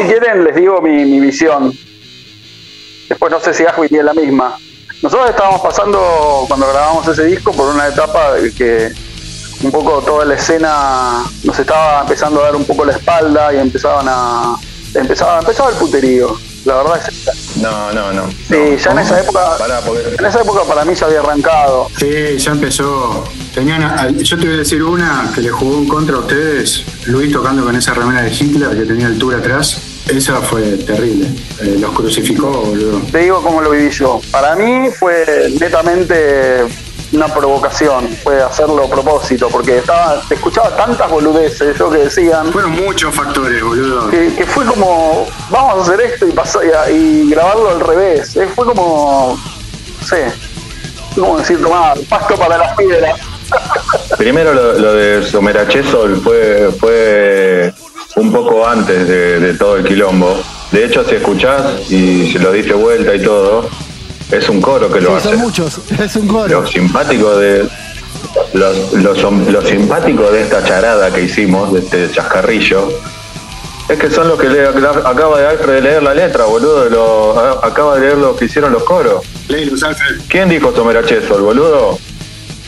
si quieren, les digo mi, mi visión. Después no sé si Asby tiene la misma. Nosotros estábamos pasando, cuando grabamos ese disco, por una etapa de que un poco toda la escena nos estaba empezando a dar un poco la espalda y empezaban a. Empezaba, empezaba el puterío. La verdad es No, no, no. Sí, ya en esa época. Pará, porque- En esa época para mí ya había arrancado. Sí, ya empezó. Tenían, yo te voy a decir una que le jugó en contra a ustedes. Luis tocando con esa remera de Hitler que tenía altura atrás. Esa fue terrible. Eh, los crucificó, boludo. Te digo cómo lo viví yo. Para mí fue netamente una provocación, fue hacerlo a propósito, porque estaba, te escuchaba tantas boludeces, yo que decían, Fueron muchos factores, boludo. que, que fue como, vamos a hacer esto y, pasar, y, y grabarlo al revés. Eh, Fue como, no sé, como decir, tomar pasto para las piedras. Primero lo, lo de Somerachesol fue, fue un poco antes de, de todo el quilombo. De hecho, si escuchás y se lo diste vuelta y todo, es un coro que lo Sí, hace. son muchos, es un coro. Lo simpático de los, los- lo simpático de esta charada que hicimos, de este chascarrillo, es que son los que le, acaba de Alfred leer la letra, boludo, lo- a- acaba de leer lo que hicieron los coros. Leilos, Alfred. ¿Quién dijo Somerachesol, boludo?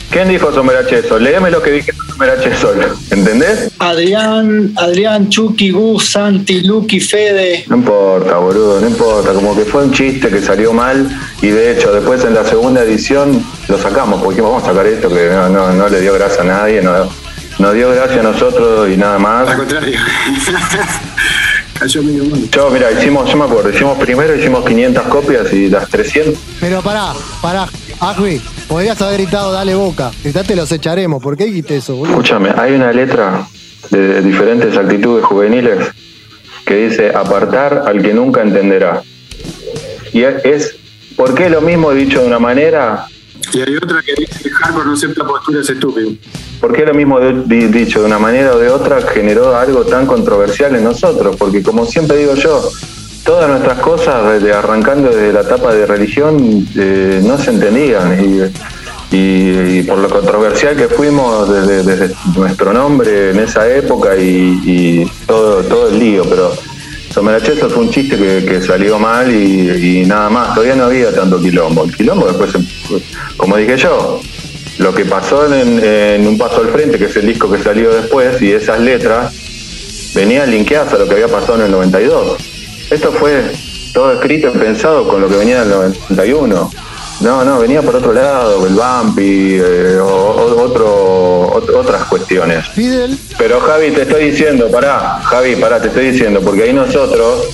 ¿Quién dijo Somerachesol? Léeme lo que dije Somerachesol, ¿entendés? Adrián, Adrián, Chucky, Gus, Santi, Lucky, Fede. No importa, boludo, no importa. Como que fue un chiste que salió mal y de hecho después en la segunda edición lo sacamos porque vamos a sacar esto que no, no, no le dio gracia a nadie, no, nos dio gracia a nosotros y nada Al más. contrario. Cayó medio mundo. Yo, mira, hicimos, yo me acuerdo, hicimos primero, hicimos 500 copias y las 300. Pero pará, pará, Agui, podrías haber gritado dale boca. Gritate los echaremos. ¿Por qué dijiste eso, boludo? Escúchame, hay una letra de diferentes actitudes juveniles que dice apartar al que nunca entenderá. Y es, es ¿por qué lo mismo dicho de una manera? Y hay otra que dice hardcore no acepta posturas estúpidas. ¿Por qué lo mismo de- di- dicho de una manera o de otra generó algo tan controversial en nosotros? Porque como siempre digo yo, todas nuestras cosas, arrancando desde la etapa de religión, eh, no se entendían. Y, por lo controversial que fuimos desde, nuestro nombre en esa época y, todo, todo el lío, pero Someracheso fue un chiste que, salió mal y, nada más, todavía no había tanto quilombo. El quilombo después, como dije yo, lo que pasó en, en Un Paso al Frente, que es el disco que salió después, y esas letras venían linkeadas a lo que había pasado en el 92. Esto fue todo escrito y pensado con lo que venía en el 91. No, no, venía por otro lado, el Bumpy, eh, o- o- otro, ot- otras cuestiones. Fidel, Pero Javi, te estoy diciendo, pará, Javi, pará, te estoy diciendo, porque ahí nosotros,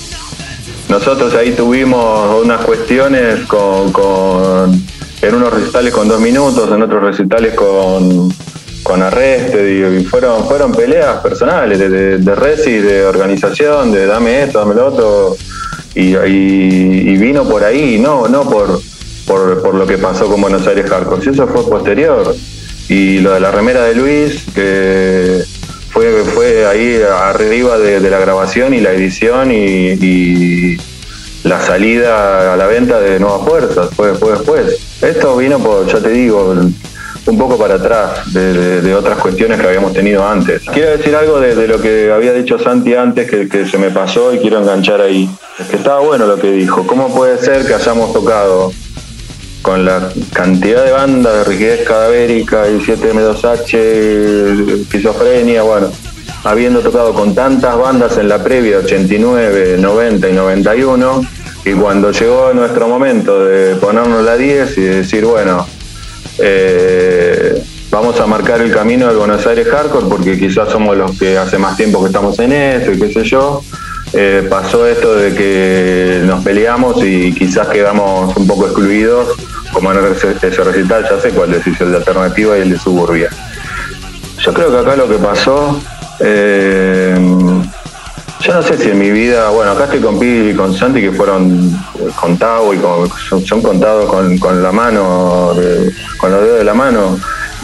nosotros ahí tuvimos unas cuestiones con, con en unos recitales con dos minutos, en otros recitales con, con arreste, y fueron, fueron peleas personales de, de, de resi, de organización, de dame esto, dame lo otro, y, y- vino por ahí, no, no por, por, por lo que pasó con Buenos Aires Hardcore, si eso fue posterior. Y lo de la remera de Luis, que fue, fue ahí arriba de, de la grabación y la edición y, y la salida a la venta de Nuevas Fuerzas, fue, fue después. Esto vino por, ya te digo, un poco para atrás de, otras cuestiones que habíamos tenido antes. Quiero decir algo de, lo que había dicho Santi antes, que, se me pasó y quiero enganchar ahí. Que estaba bueno lo que dijo. ¿Cómo puede ser que hayamos tocado con la cantidad de bandas de rigidez cadavérica y 7M2H, esquizofrenia, bueno, habiendo tocado con tantas bandas en la previa 89, 90 y 91, y cuando llegó nuestro momento de ponernos la 10 y decir, bueno, eh, vamos a marcar el camino del Buenos Aires Hardcore porque quizás somos los que hace más tiempo que estamos en esto y qué sé yo. Eh, pasó esto de que nos peleamos y quizás quedamos un poco excluidos, como en ese, recital, ya sé cuál es el de Alternativa y el de Suburbia. Yo creo que acá lo que pasó, eh, yo no sé si en mi vida, bueno, acá estoy con Pili y con Santi que fueron eh, con Tavo y con- son, contados con, la mano, con los dedos de la mano.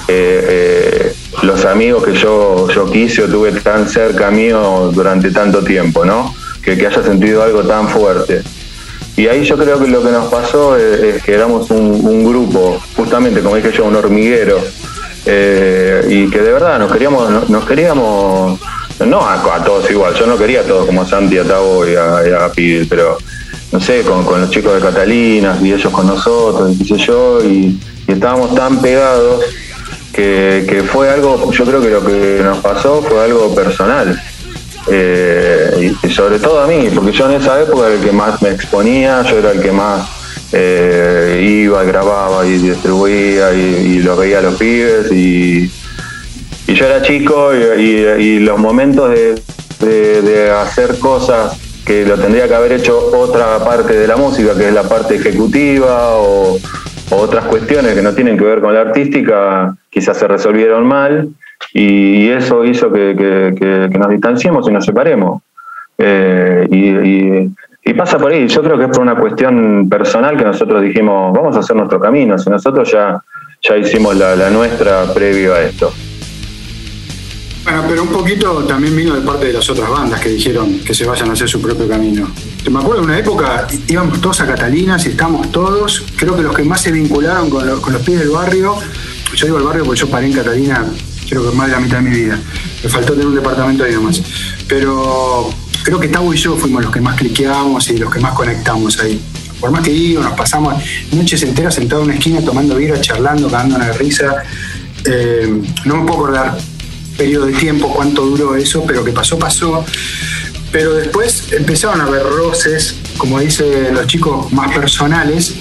Eh, eh, los amigos que yo, yo quise o tuve tan cerca mío durante tanto tiempo, ¿no? Que, haya sentido algo tan fuerte. Y ahí yo creo que lo que nos pasó es, que éramos un, un grupo, justamente como dije yo, un hormiguero, eh, y que de verdad nos queríamos, nos, nos queríamos no a, a todos igual, yo no quería a todos como Santi, a Tavo y a, y a Pidel, pero no sé, con, los chicos de Catalinas y ellos con nosotros, y sé yo, y, estábamos tan pegados que, fue algo, yo creo que lo que nos pasó fue algo personal. Eh, y, y sobre todo a mí, porque yo en esa época era el que más me exponía, yo era el que más eh, iba, grababa y distribuía y, y lo veía a los pibes y, y yo era chico y, los momentos de, de- hacer cosas que lo tendría que haber hecho otra parte de la música, que es la parte ejecutiva o, otras cuestiones que no tienen que ver con la artística, quizás se resolvieron mal y eso hizo que, nos distanciemos y nos separemos. Eh, y, pasa por ahí, yo creo que es por una cuestión personal que nosotros dijimos, vamos a hacer nuestro camino, si nosotros ya, ya hicimos la nuestra previo a esto. Bueno, pero un poquito también vino de parte de las otras bandas que dijeron que se vayan a hacer su propio camino. Me acuerdo de una época, íbamos todos a Catalinas y estábamos todos, creo que los que más se vincularon con, lo- con los pies del barrio, yo digo el barrio porque yo paré en Catalina, creo que más de la mitad de mi vida, me faltó tener un departamento ahí nomás. Pero creo que Tavo y yo fuimos los que más cliqueamos y los que más conectamos ahí. Por más que digo, nos pasamos noches enteras sentados en una esquina tomando birra, charlando, cagándonos de risa. Eh, no me puedo acordar periodo de tiempo, cuánto duró eso, pero que pasó, pasó. Pero después empezaron a haber roces, como dicen los chicos, más personales,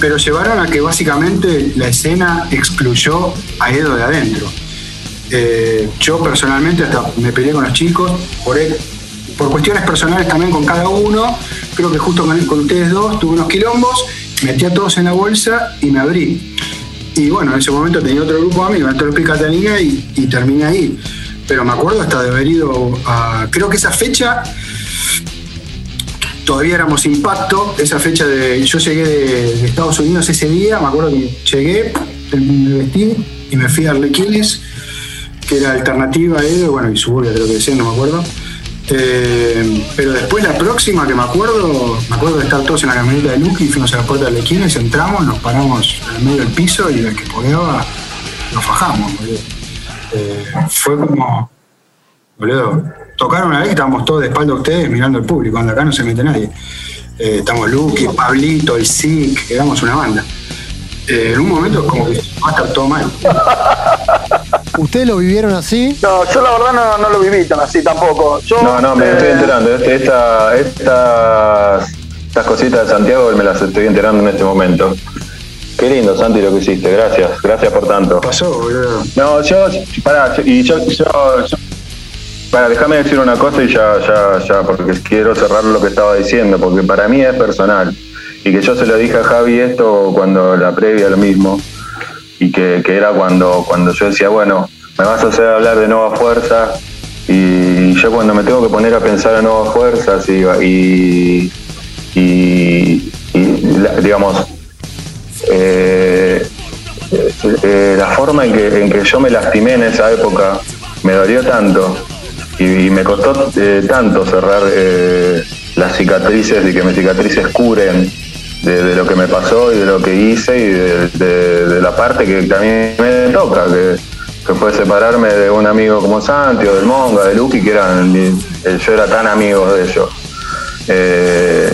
pero llevaron a que básicamente la escena excluyó a Edo de adentro. Eh, yo personalmente hasta me peleé con los chicos por él, por cuestiones personales también con cada uno. Creo que justo con, con ustedes dos tuve unos quilombos, metí a todos en la bolsa y me abrí. Y bueno, en ese momento tenía otro grupo de amigos, Pi Catalina, y, y terminé ahí. Pero me acuerdo hasta de haber ido a. Creo que esa fecha todavía éramos impacto. Esa fecha de. Yo llegué de, Estados Unidos ese día, me acuerdo que llegué, me vestí y me fui a Arlequines, que era alternativa Edo, bueno, y Suburbia creo que decían, no me acuerdo. Eh, pero después la próxima que me acuerdo, me acuerdo de estar todos en la camioneta de Lucky, fuimos a la puerta de Arlequines, entramos, nos paramos en medio del piso y el que podeaba nos fajamos, boludo. Eh, fue como, boludo, tocaron una vez y estábamos todos de espalda a ustedes mirando al público, cuando acá no se mete nadie. Eh, estamos Lucky, Pablito, el Zinc, éramos una banda. En un momento como que va a estar todo mal. ¿Ustedes lo vivieron así? No, yo la verdad no, no lo viví tan así tampoco. Yo, No, no, me eh, estoy enterando. Este- Esta, estas, estas cositas de Santiago me las estoy enterando en este momento. Qué lindo, Santi, lo que hiciste. Gracias, gracias por tanto. Pasó, boludo. No, yo, pará, yo- y yo, yo, yo- pará, déjame decir una cosa y ya, ya, ya, porque quiero cerrar lo que estaba diciendo, porque para mí es personal. Y que yo se lo dije a Javi esto cuando la previa lo mismo, y que, que era cuando, cuando yo decía, bueno, me vas a hacer hablar de nuevas fuerzas, y yo cuando me tengo que poner a pensar en nuevas fuerzas y, y, y- digamos, eh, eh, la forma en que, en que yo me lastimé en esa época me dolió tanto y, y me costó eh, tanto cerrar eh, las cicatrices y que mis cicatrices curen de, lo que me pasó y de lo que hice y de, la parte que también me toca, que, que fue separarme de un amigo como Santi o del Monga, de Lucky, que eran, eh, yo era tan amigo de ellos. Eh,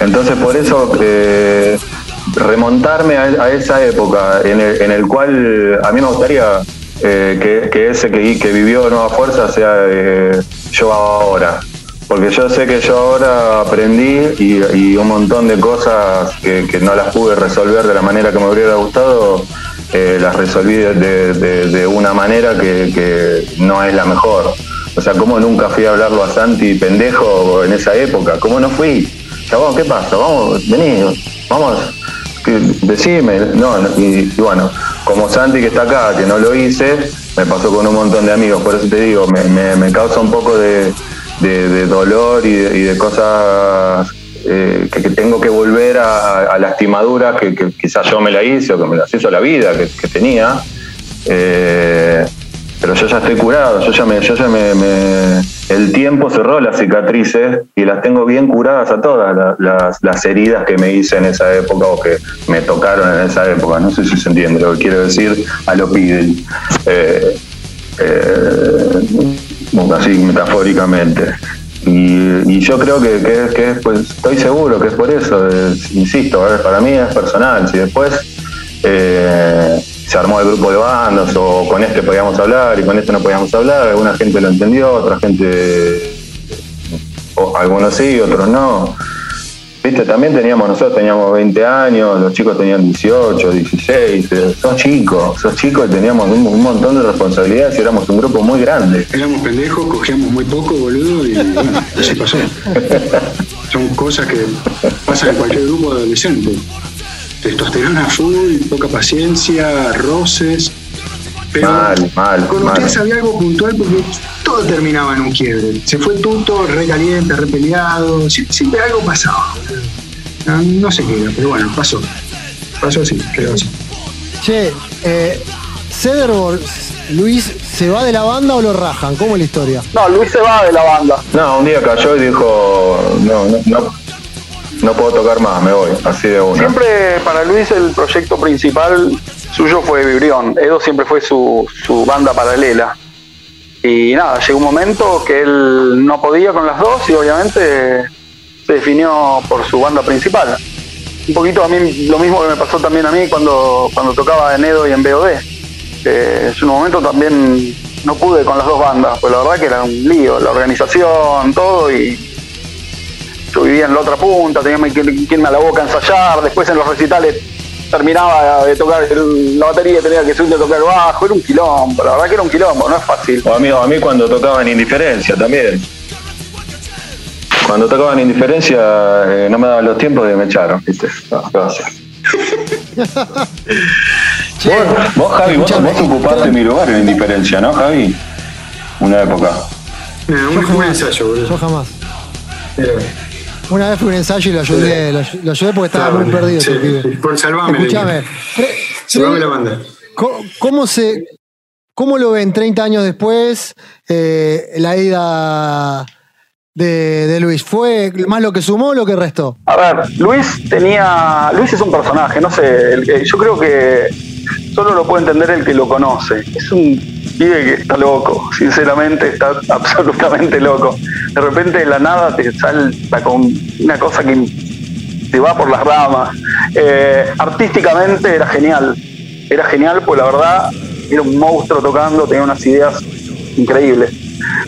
entonces por eso eh, remontarme a, a esa época en el, en el cual a mí me gustaría eh, que, que ese que, que vivió Nueva Fuerza sea eh, yo ahora. Porque yo sé que yo ahora aprendí y, un montón de cosas que, no las pude resolver de la manera que me hubiera gustado, eh, las resolví de, una manera que, no es la mejor. O sea, ¿cómo nunca fui a hablarlo a Santi pendejo en esa época? ¿Cómo no fui? Chabón, ¿qué pasa? Vamos, vení, vamos, que- decime. No, y, y bueno, como Santi que está acá, que no lo hice, me pasó con un montón de amigos. Por eso te digo, me causa un poco de, de- dolor y de, y de cosas eh, que, tengo que volver a, a lastimaduras que, quizás yo me la hice o que me las hizo la vida que, tenía. Eh, pero yo ya estoy curado, yo ya me, yo ya me, el tiempo cerró las cicatrices y las tengo bien curadas a todas la- las, las heridas que me hice en esa época o que me tocaron en esa época. No sé si se entiende lo que quiero decir a lo piden. Eh, eh, así metafóricamente. Y, y yo creo que, que, que, pues, estoy seguro que es por eso, es- insisto, para mí es personal. Si después eh, se armó el grupo de bandas o con este podíamos hablar y con este no podíamos hablar, alguna gente lo entendió, otra gente, o algunos sí, otros no. Viste, también teníamos, nosotros teníamos 20 años, los chicos tenían 18, 16, eh, sos chicos, sos chicos y teníamos un, un montón de responsabilidades y éramos un grupo muy grande. Éramos pendejos, cogíamos muy poco, boludo, y bueno, así pasó. Son cosas que pasan en cualquier grupo de adolescentes. Testosterona full, poca paciencia, roces. Pero Mal, mal, con mal. ustedes había algo puntual porque todo terminaba en un quiebre. Se fue Tuto, re caliente, re peleado. Sie- Siempre algo pasaba. no sé qué era, pero bueno, pasó. Pasó así, quedó así. Che, eh, Cederborg, Luis, ¿se va de la banda o lo rajan? ¿Cómo es la historia? No, Luis se va de la banda. No, un día cayó y dijo, no, no, no, no puedo tocar más, me voy, así de una. Siempre para Luis el proyecto principal suyo fue Vibrión. Edo siempre fue su, su banda paralela. Y nada, llegó un momento que él no podía con las dos y obviamente se definió por su banda principal. Un poquito a mí lo mismo que me pasó también a mí cuando, cuando tocaba en Edo y en BOD. Que en un momento también no pude con las dos bandas, pues la verdad que era un lío, la organización, todo y yo vivía en la otra punta, tenía que irme a la boca a ensayar, después en los recitales terminaba de tocar el- la batería tenía que subir a tocar bajo, era un quilombo, la verdad que era un quilombo, no es fácil. O a mí, a mí cuando tocaba en indiferencia también. Cuando tocaba en indiferencia eh, no me daban los tiempos y me echaron, ¿viste? Vos, vos, Javi, vos, vos ocupaste mi lugar en indiferencia, ¿no, Javi? Una época. Eh, un, un ensayo, boludo. Yo jamás. Pero- Una vez fui a un ensayo y lo ayudé, lo, lo ayudé porque estaba muy perdido. Sí, ese pibe. por salvame. Escuchame, Salvame la banda. ¿cómo, cómo se, ¿Cómo lo ven 30 años después eh, la ida de, de Luis? ¿Fue más lo que sumó o lo que restó? A ver, Luis tenía. Luis es un personaje, no sé. el yo creo que solo lo puede entender el que lo conoce. Es un pibe que está loco, sinceramente, está absolutamente loco. De repente de la nada te salta con una cosa que te va por las ramas. Eh, artísticamente era genial. Era genial, pues la verdad era un monstruo tocando, tenía unas ideas increíbles.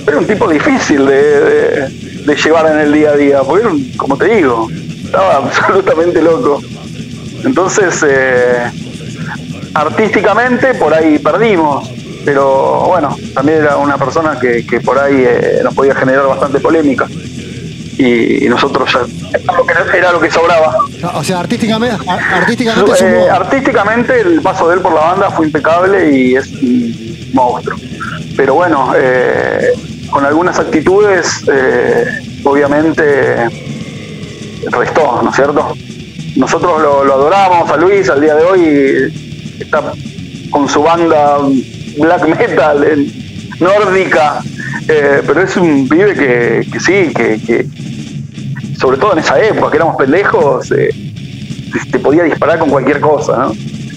Pero era un tipo difícil de, llevar en el día a día, porque era como te digo, estaba absolutamente loco. Entonces, eh, artísticamente por ahí perdimos, pero bueno, también era una persona que, que por ahí eh, nos podía generar bastante polémica. Y, y nosotros ya era lo que, era lo que sobraba. O sea, artísticamente, Eh, artísticamente el paso de él por la banda fue impecable y es un monstruo. Pero bueno, eh, con algunas actitudes, obviamente restó, ¿no es cierto? Nosotros lo, lo adoramos a Luis, al día de hoy está con su banda black metal en- nórdica, eh, pero es un pibe que, sí, que, que sobre todo en esa época que éramos pendejos, eh, te podía disparar con cualquier cosa, ¿no?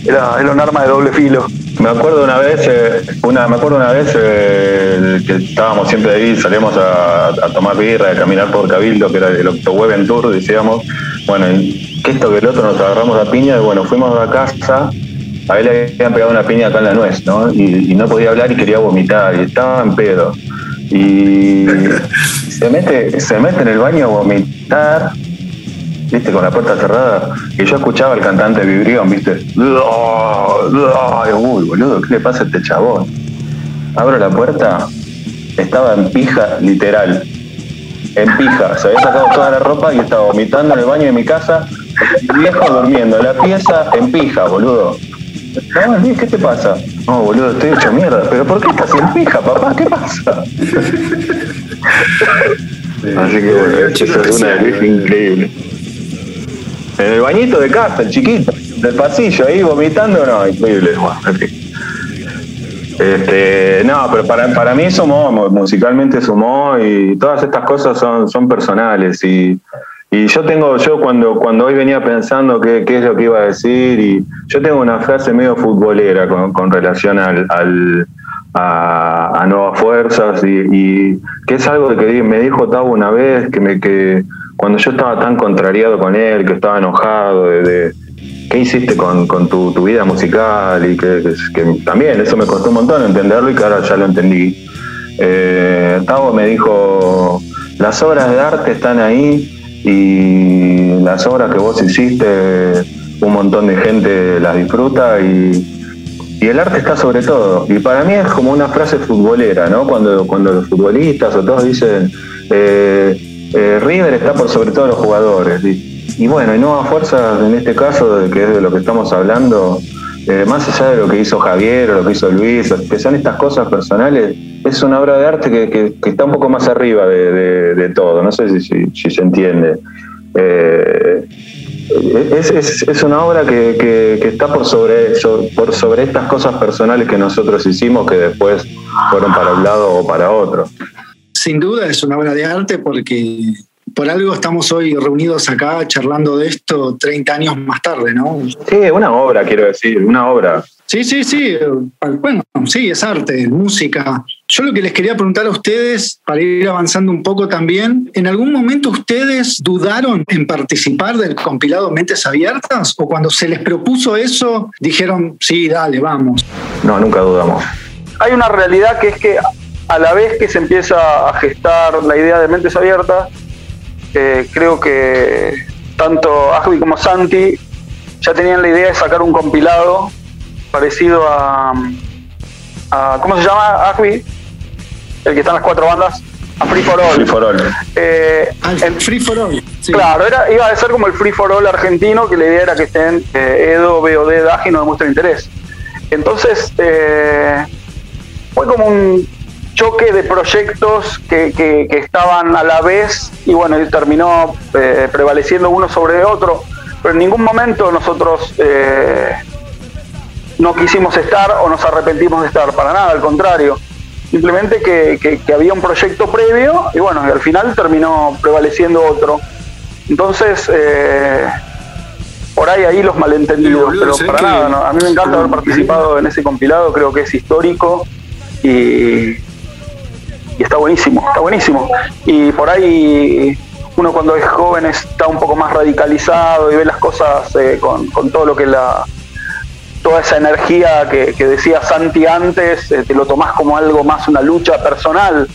Era, era un arma de doble filo. Me acuerdo una vez, eh, una, me acuerdo una vez eh, que estábamos siempre ahí, salíamos a, tomar birra, a caminar por Cabildo, que era el Octoweb Tour, decíamos, bueno, y esto que el otro nos agarramos a piña, y bueno, fuimos a casa, a él le habían pegado una piña acá en la nuez, ¿no? Y, y no podía hablar y quería vomitar, y estaba en pedo. Y se mete, se mete en el baño a vomitar, viste, con la puerta cerrada, y yo escuchaba al cantante Vibrión, viste, uy, boludo, ¿qué le pasa a este chabón? Abro la puerta, estaba en pija, literal, en pija, se había sacado toda la ropa y estaba vomitando en el baño de mi casa, viejo durmiendo en la pieza en pija, boludo. No, ¿qué te pasa? No, boludo, estoy hecho mierda. ¿Pero por qué estás en pija, papá? ¿Qué pasa? Así que bueno, esa es una Luis increíble. En el bañito de casa, el chiquito, del pasillo, ahí vomitando, no, increíble. Bueno, en fin. Este, no, pero para, para mí sumó, mu- musicalmente sumó y todas estas cosas son, son personales y, y yo tengo, yo cuando, cuando hoy venía pensando qué, qué es lo que iba a decir y yo tengo una frase medio futbolera con, con relación al, a, nuevas fuerzas y, y que es algo que me dijo Tavo una vez, que, me, que cuando yo estaba tan contrariado con él, que estaba enojado de, qué hiciste con, tu, tu vida musical y que, que también eso me costó un montón entenderlo y que ahora ya lo entendí. Eh, Tavo me dijo, las obras de arte están ahí y las obras que vos hiciste, un montón de gente las disfruta y, y el arte está sobre todo. Y para mí es como una frase futbolera, ¿no? Cuando, cuando los futbolistas o todos dicen, eh, eh, River está por sobre todo los jugadores. Y, bueno, y Nueva Fuerzas en este caso, que es de lo que estamos hablando, eh, más allá de lo que hizo Javier o lo que hizo Luis, que son estas cosas personales, es una obra de arte que, que, está un poco más arriba de, de, todo. No sé si, si, se entiende. Eh, es, es, es, una obra que, que, está por sobre, so, por sobre estas cosas personales que nosotros hicimos que después fueron para un lado o para otro. Sin duda es una obra de arte porque por algo estamos hoy reunidos acá charlando de esto 30 años más tarde, ¿no? Sí, una obra, quiero decir, una obra. Sí, sí, sí. Bueno, sí, es arte, música. Yo lo que les quería preguntar a ustedes, para ir avanzando un poco también, ¿en algún momento ustedes dudaron en participar del compilado Mentes Abiertas? ¿O cuando se les propuso eso, dijeron, sí, dale, vamos? No, nunca dudamos. Hay una realidad que es que a la vez que se empieza a gestar la idea de Mentes Abiertas, eh, creo que tanto Asbi como Santi ya tenían la idea de sacar un compilado parecido a, a ¿cómo se llama Asbi? El que está en las cuatro bandas. A Free for All. Free for All. Eh, el- Free for All. sí. Claro, era, iba a ser como el Free for All argentino, que la idea era que estén eh, Edo, BOD, Daji no demuestren interés. Entonces, eh, fue como un choque de proyectos que, que- que estaban a la vez y bueno, y terminó eh, prevaleciendo uno sobre otro, pero en ningún momento nosotros eh, no quisimos estar o nos arrepentimos de estar, para nada, al contrario. Simplemente que, que- había un proyecto previo y bueno, y al final terminó prevaleciendo otro. Entonces, eh, por ahí ahí los malentendidos, Sí, boludo, pero ¿sabés para nada, ¿no? a mí me encanta haber participado en ese compilado, creo que es histórico y, y está buenísimo, está buenísimo. Y por ahí uno cuando es joven está un poco más radicalizado y ve las cosas eh, con, con todo lo que la toda esa energía que, que decía Santi antes, eh, te lo tomás como algo más una lucha personal.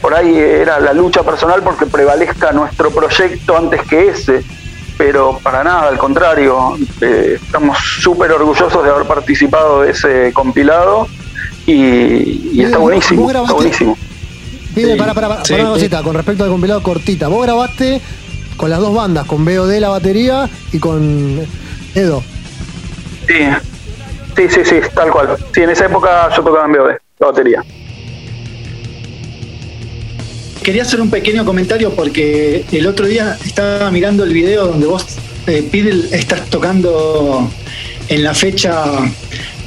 Por ahí era la lucha personal porque prevalezca nuestro proyecto antes que ese, pero para nada, al contrario, eh, estamos súper orgullosos de haber participado de ese compilado y, y está buenísimo, está buenísimo. Pide, Sí. para, para, para, Sí, una sí. cosita, con respecto al compilado cortita. Vos grabaste con las dos bandas, con BOD la batería y con Edo. Sí, sí, sí, sí, tal cual. Sí, en esa época yo tocaba en BOD, la batería. Quería hacer un pequeño comentario porque el otro día estaba mirando el video donde vos, eh, Pidel, estás tocando en la fecha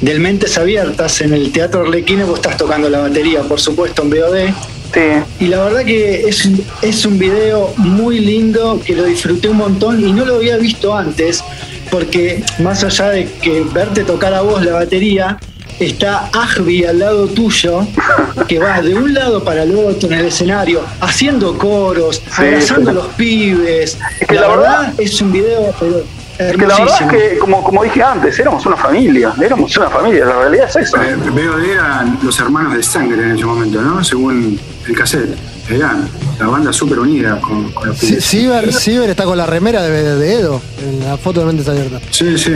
del Mentes Abiertas en el Teatro Arlequines, vos estás tocando la batería, por supuesto, en BOD. Sí, Y la verdad que es, un- es un video muy lindo, que lo disfruté un montón y no lo había visto antes, porque más allá de que verte tocar a vos la batería, está Agbi al lado tuyo, que va de un lado para el otro en el escenario, haciendo coros, Sí, abrazando a los pibes. Es que la, la verdad, verdad- es un video pero Es que la verdad es que, como, como dije antes, éramos una familia, éramos una familia, la realidad es esa. Eh, BOD eran los hermanos de sangre en ese momento, ¿no? Según el cassette. Eran la banda súper unida con, con los Sí, pibes. Ciber, Ciber está con la remera de, de Edo en la foto de Mentes Abiertas. Sí, sí.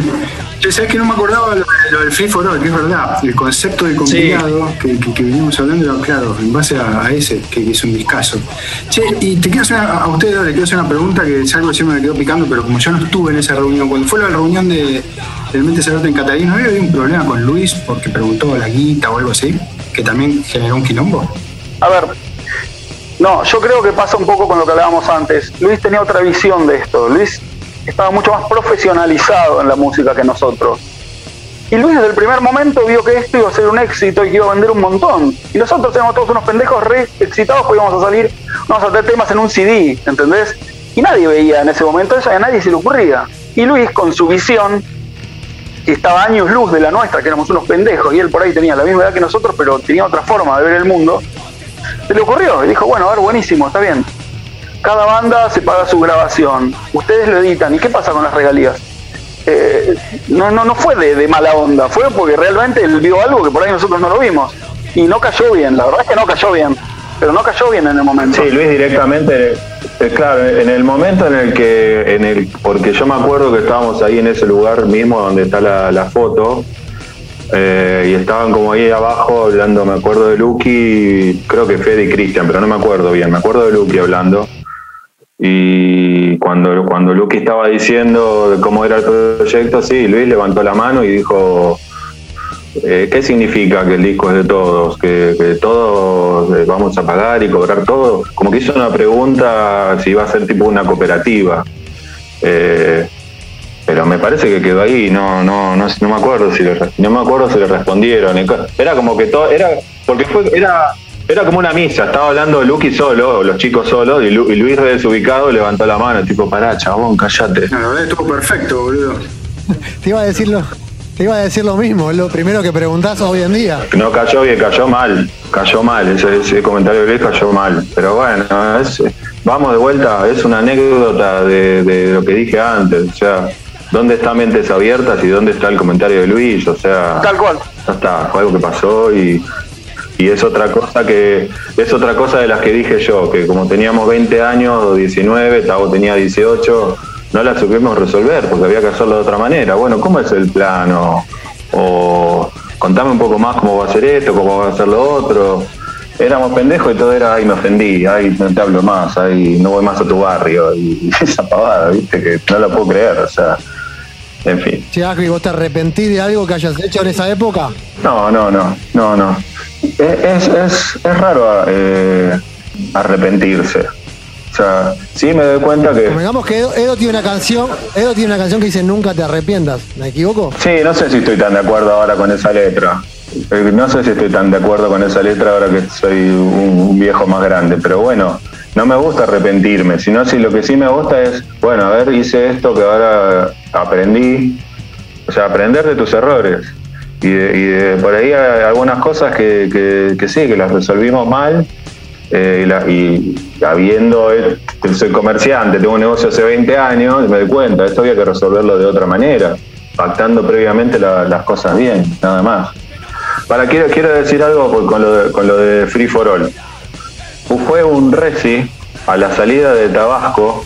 Che, ¿Sabes que no me acordaba lo, lo del Free for All? Que es verdad. El concepto del compilado que, que, que venimos hablando era, claro, en base a, a ese, que, que es un discazo. Che, y te quiero hacer una- a ustedes le quiero hacer una pregunta que es algo que siempre me quedó picando, pero como yo no estuve en esa reunión, cuando fue la reunión de, del Mente Cerrate en Catalina, ¿no había habido un problema con Luis porque preguntó la guita o algo así? Que también generó un quilombo. A ver, no, yo creo que pasa un poco con lo que hablábamos antes. Luis tenía otra visión de esto. Luis estaba mucho más profesionalizado en la música que nosotros. Y Luis desde el primer momento vio que esto iba a ser un éxito y que iba a vender un montón. Y nosotros éramos todos unos pendejos re excitados porque íbamos a salir, vamos a tener temas en un CD, ¿entendés? Y nadie veía en ese momento eso, y a nadie se le ocurría. Y Luis, con su visión, estaba años luz de la nuestra, que éramos unos pendejos, y él por ahí tenía la misma edad que nosotros, pero tenía otra forma de ver el mundo, se le ocurrió y dijo, bueno, a ver, buenísimo, está bien. Cada banda se paga su grabación, ustedes lo editan, ¿y qué pasa con las regalías? Eh, no, no, no fue de, de mala onda, fue porque realmente él vio algo que por ahí nosotros no lo vimos. Y no cayó bien, la verdad es que no cayó bien, pero no cayó bien en el momento. Sí, Luis directamente, eh, claro, en el momento en el que, en el, porque yo me acuerdo que estábamos ahí en ese lugar mismo donde está la, la foto, eh, y estaban como ahí abajo hablando, me acuerdo de Lucky, creo que Fede y Cristian, pero no me acuerdo bien, me acuerdo de Lucky hablando. Y cuando, cuando Lucky estaba diciendo cómo era el proyecto, sí, Luis levantó la mano y dijo, eh, ¿qué significa que el disco es de todos? ¿Que, que todos eh, vamos a pagar y cobrar todo? Como que hizo una pregunta si iba a ser tipo una cooperativa. Eh, pero me parece que quedó ahí, no, no, no, no me acuerdo si le, no me acuerdo si le respondieron. Era como que todo, era, porque fue, era, era como una misa, estaba hablando Lucky solo, los chicos solos, y, Lu- y Luis re desubicado levantó la mano, tipo, pará, chabón, cállate. No, la verdad estuvo perfecto, boludo. Te iba a decir lo, te iba a decir lo mismo, es lo primero que preguntás hoy en día. No cayó bien, cayó mal, cayó mal, ese, ese comentario de Luis cayó mal. Pero bueno, es- vamos de vuelta, es una anécdota de, de lo que dije antes, o sea, ¿dónde está Mentes Abiertas y dónde está el comentario de Luis? O sea, Tal cual. ya está, fue algo que pasó y, y es otra cosa que, es otra cosa de las que dije yo, que como teníamos 20 años o 19, Tavo tenía 18, no la supimos resolver porque había que hacerlo de otra manera. Bueno, ¿cómo es el plano? O contame un poco más cómo va a ser esto, cómo va a ser lo otro. Éramos pendejos y todo era, ay, me ofendí, ay, no te hablo más, ay, no voy más a tu barrio. Y, esa pavada, viste, que no la puedo creer, o sea, en fin. Che, Agri, ¿vos te arrepentís de algo que hayas hecho en esa época? No, no, no, no, no. Es, es, es, es raro eh, arrepentirse. O sea, sí me doy cuenta que... Digamos que Edo, Edo tiene una canción, Edo tiene una canción que dice Nunca te arrepientas, ¿me equivoco? Sí, no sé si estoy tan de acuerdo ahora con esa letra. Eh, No sé si estoy tan de acuerdo con esa letra ahora que soy un, un viejo más grande, pero bueno, no me gusta arrepentirme, sino si lo que sí me gusta es, bueno, a ver, hice esto que ahora aprendí, o sea, aprender de tus errores. Y, de- por ahí hay algunas cosas que, que- sí, que las resolvimos mal. eh, y, habiendo, soy comerciante, tengo un negocio hace 20 años, me doy cuenta, esto había que resolverlo de otra manera, pactando previamente la- las cosas bien, nada más. Para, quiero, quiero decir algo con lo, de, con lo de Free for All. Fue un reci a la salida de Tabasco,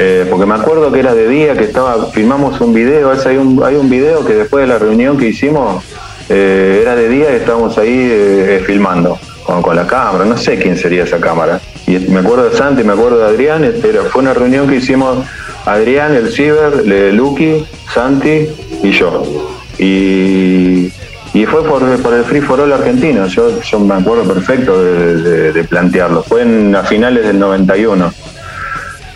eh, porque me acuerdo que era de día, que estaba filmamos un video, hay, un, video que después de la reunión que hicimos, eh, era de día y estábamos ahí eh, filmando con, la cámara, no sé quién sería esa cámara. Y me acuerdo de Santi, me acuerdo de Adrián, era- fue una reunión que hicimos Adrián, el Ciber, Lucky, Santi y yo. Y, y fue por, el Free for All argentino, yo, me acuerdo perfecto de plantearlo, fue en, a finales del 91.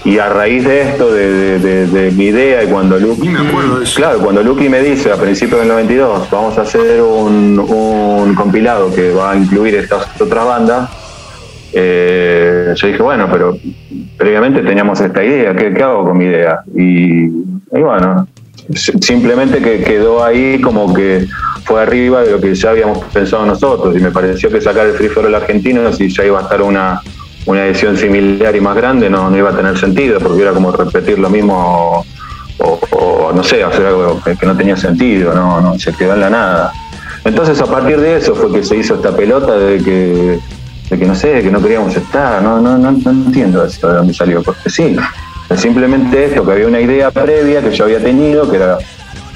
Y a raíz de esto, de, de- de- de mi idea, y cuando Lucky, me acuerdo de eso. claro, cuando Lucky me dice a principios del 92, vamos a hacer un, un compilado que va a incluir estas otras bandas, eh, yo dije, bueno, pero previamente teníamos esta idea, ¿qué, qué hago con mi idea? Y, y bueno, si- simplemente que quedó ahí como que fue arriba de lo que ya habíamos pensado nosotros y me pareció que sacar el Free for All argentino, si ya iba a estar una, una edición similar y más grande, no, no iba a tener sentido, porque era como repetir lo mismo o, no sé, hacer algo que, no tenía sentido, no, no, se quedó en la nada. Entonces a partir de eso fue que se hizo esta pelota de que, de que no sé, que no queríamos estar, no, no, no, no entiendo de dónde salió, porque sí, simplemente esto, que había una idea previa que yo había tenido, que era,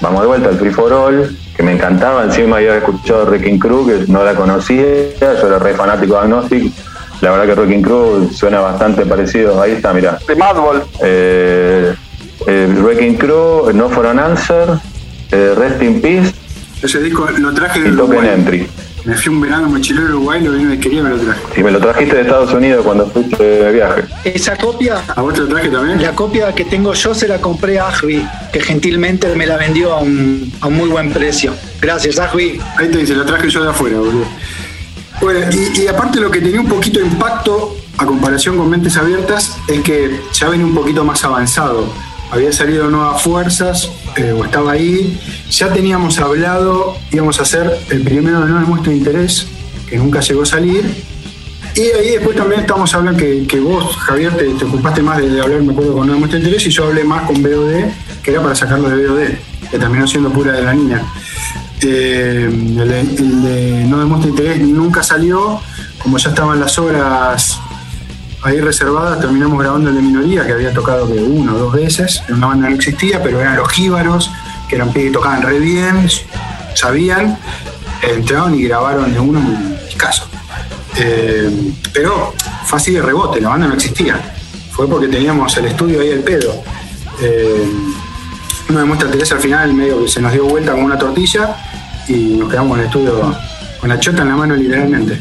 vamos de vuelta al Free for All, que me encantaba, encima había escuchado Wrecking Crew, que no la conocía, yo era re fanático de Agnostic, la verdad que Wrecking Crew suena bastante parecido, ahí está, mirá. De Madball. Eh, eh, Wrecking Crew, No For an Answer, eh, Rest in Peace Ese disco lo traje y de Token Uruguay. Entry. Me fui un verano mochilero a Uruguay, lo vino de quería me lo traje. Si me lo trajiste de Estados Unidos cuando fuiste de viaje. Esa copia, ¿A vos te lo traje también? la copia que tengo yo se la compré a Ajvi, que gentilmente me la vendió a un, a un muy buen precio. Gracias, Ajvi. Ahí te dice, lo traje yo de afuera, boludo. Bueno, y, aparte lo que tenía un poquito de impacto a comparación con Mentes Abiertas es que ya venía un poquito más avanzado había salido Nuevas Fuerzas, eh, o estaba ahí. Ya teníamos hablado, íbamos a hacer el primero de No demuestra interés, que nunca llegó a salir. Y ahí después también estamos hablando que, vos, Javier, te, ocupaste más de, hablar, me acuerdo, con No demuestra interés, y yo hablé más con BOD, que era para sacarlo de BOD, que terminó siendo pura de la niña. Eh, el, de No demuestra interés nunca salió, como ya estaban las obras ahí reservadas, terminamos grabando el de minoría, que había tocado que una o dos veces, en una banda no existía, pero eran los jíbaros, que eran pibes que tocaban re bien, sabían, entraron y grabaron de uno muy escaso. Eh, pero fácil de rebote, la banda no existía. Fue porque teníamos el estudio ahí al pedo. Eh, uno demuestra Teresa al final, medio que se nos dio vuelta como una tortilla y nos quedamos en el estudio con la chota en la mano literalmente.